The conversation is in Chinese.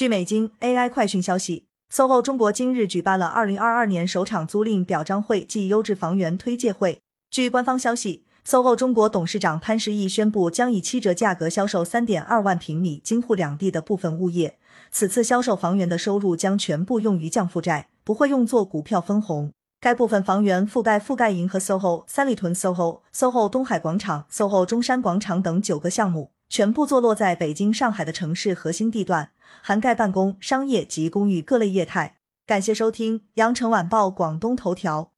据美金 AI 快讯消息，SOHO 中国今日举办了二零二二年首场租赁表彰会暨优质房源推介会。据官方消息，SOHO 中国董事长潘石屹宣布，将以七折价格销售三点二万平米京沪两地的部分物业。此次销售房源的收入将全部用于降负债，不会用作股票分红。该部分房源覆盖覆盖银河 SOHO、三里屯 SOHO、SOHO 东海广场、SOHO 中山广场等九个项目。全部坐落在北京、上海的城市核心地段，涵盖办公、商业及公寓各类业态。感谢收听羊城晚报广东头条。